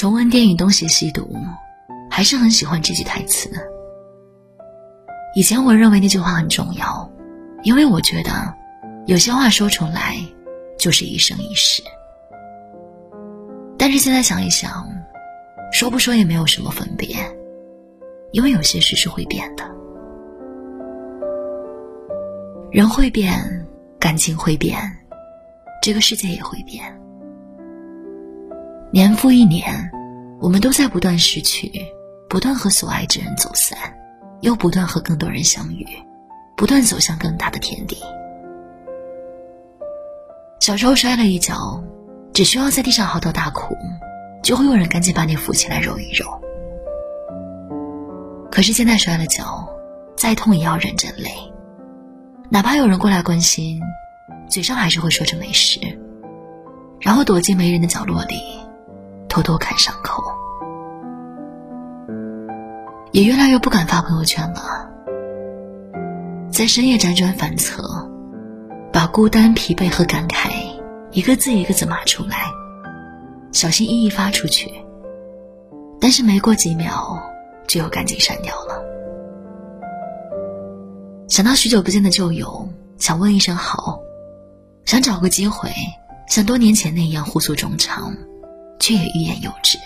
重温电影《东邪西毒》，还是很喜欢这句台词。以前我认为那句话很重要，因为我觉得有些话说出来就是一生一世。但是现在想一想，说不说也没有什么分别，因为有些事是会变的。人会变，感情会变，这个世界也会变。年复一年，我们都在不断失去，不断和所爱之人走散，又不断和更多人相遇，不断走向更大的天地。小时候摔了一跤，只需要在地上嚎啕大哭，就会有人赶紧把你扶起来揉一揉。可是现在摔了跤，再痛也要忍着泪。哪怕有人过来关心，嘴上还是会说着没事，然后躲进没人的角落里，偷偷看伤口。也越来越不敢发朋友圈了，在深夜辗转反侧，把孤单、疲惫和感慨一个字一个字码出来，小心翼翼发出去。但是没过几秒，就又赶紧删掉了。想到许久不见的旧友，想问一声好，想找个机会像多年前那样互诉衷肠，却也欲言又止。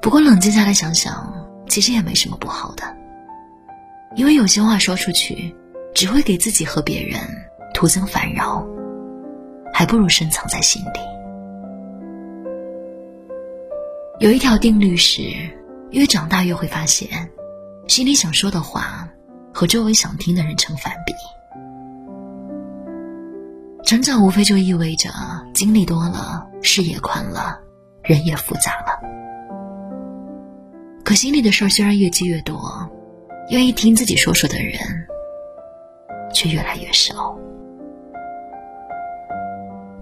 不过冷静下来想想，其实也没什么不好的，因为有些话说出去，只会给自己和别人徒增烦扰，还不如深藏在心里。有一条定律是，越长大越会发现。心里想说的话，和周围想听的人成反比。成长无非就意味着经历多了，视野宽了，人也复杂了。可心里的事儿虽然越积越多，愿意听自己说说的人却越来越少。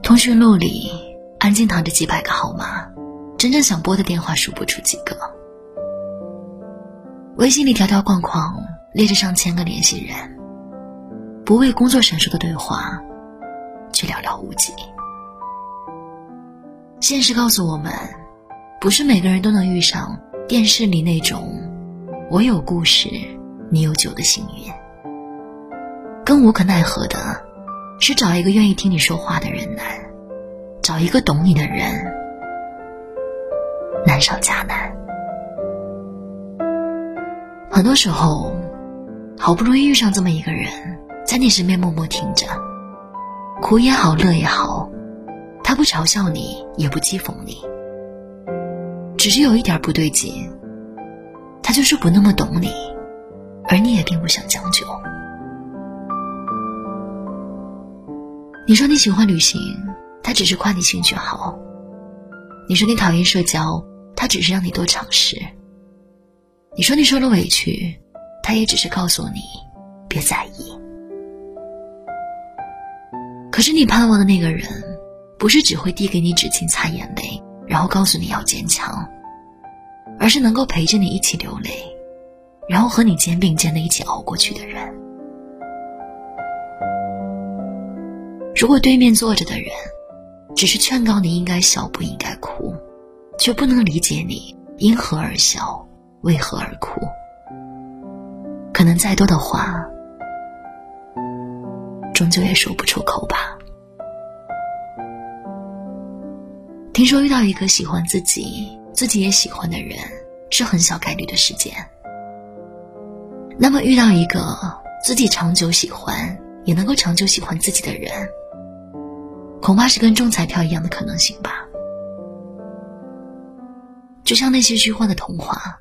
通讯录里安静躺着几百个号码，真正想拨的电话数不出几个。微信里条条框框列着上千个联系人，不为工作闪烁的对话，却寥寥无几。现实告诉我们，不是每个人都能遇上电视里那种“我有故事，你有酒”的幸运。更无可奈何的，是找一个愿意听你说话的人难，找一个懂你的人难上加难。很多时候，好不容易遇上这么一个人，在你身边默默听着，苦也好，乐也好，他不嘲笑你，也不讥讽你，只是有一点不对劲，他就是不那么懂你，而你也并不想将就。你说你喜欢旅行，他只是夸你兴趣好；你说你讨厌社交，他只是让你多尝试。你说你受了委屈，他也只是告诉你别在意。可是你盼望的那个人，不是只会递给你纸巾擦眼泪，然后告诉你要坚强，而是能够陪着你一起流泪，然后和你肩并肩的一起熬过去的人。如果对面坐着的人，只是劝告你应该笑不应该哭，却不能理解你因何而笑。为何而哭？可能再多的话，终究也说不出口吧。听说遇到一个喜欢自己、自己也喜欢的人，是很小概率的事件。那么遇到一个自己长久喜欢，也能够长久喜欢自己的人，恐怕是跟中彩票一样的可能性吧。就像那些虚幻的童话。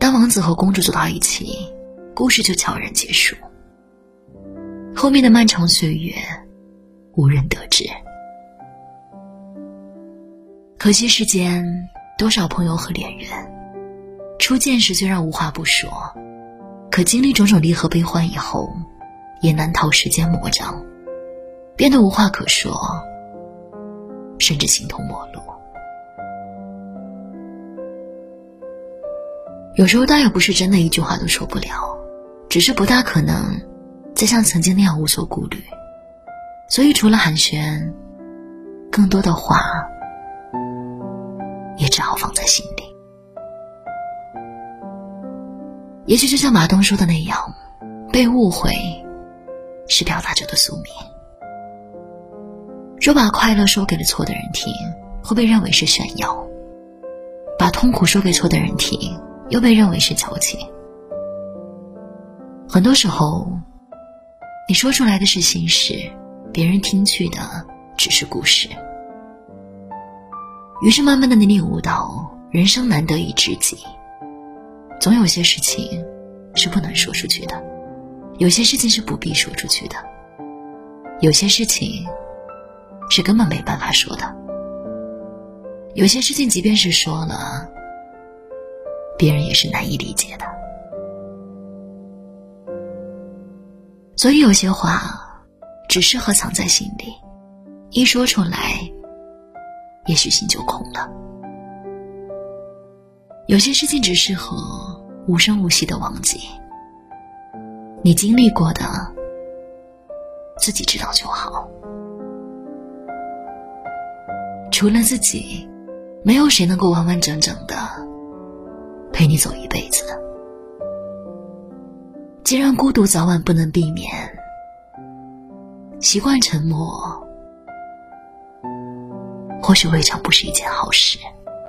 当王子和公主走到一起，故事就悄然结束。后面的漫长岁月，无人得知。可惜世间多少朋友和恋人，初见时虽然无话不说，可经历种种离合悲欢以后，也难逃时间魔掌，变得无话可说，甚至形同陌路。有时候倒也不是真的一句话都说不了，只是不大可能再像曾经那样无所顾虑，所以除了寒暄，更多的话也只好放在心里。也许就像马东说的那样，被误会是表达者的宿命。若把快乐说给了错的人听，会被认为是炫耀；把痛苦说给错的人听，又被认为是矫情。很多时候，你说出来的是心事，别人听去的只是故事。于是，慢慢的你领悟到，人生难得一知己。总有些事情是不能说出去的，有些事情是不必说出去的，有些事情是根本没办法说的，有些事情即便是说了，别人也是难以理解的。所以，有些话只适合藏在心里，一说出来。也许心就空了。有些事情只适合无声无息的忘记。你经历过的，自己知道就好。除了自己，没有谁能够完完整整的陪你走一辈子。既然孤独早晚不能避免，习惯沉默。或许未尝不是一件好事。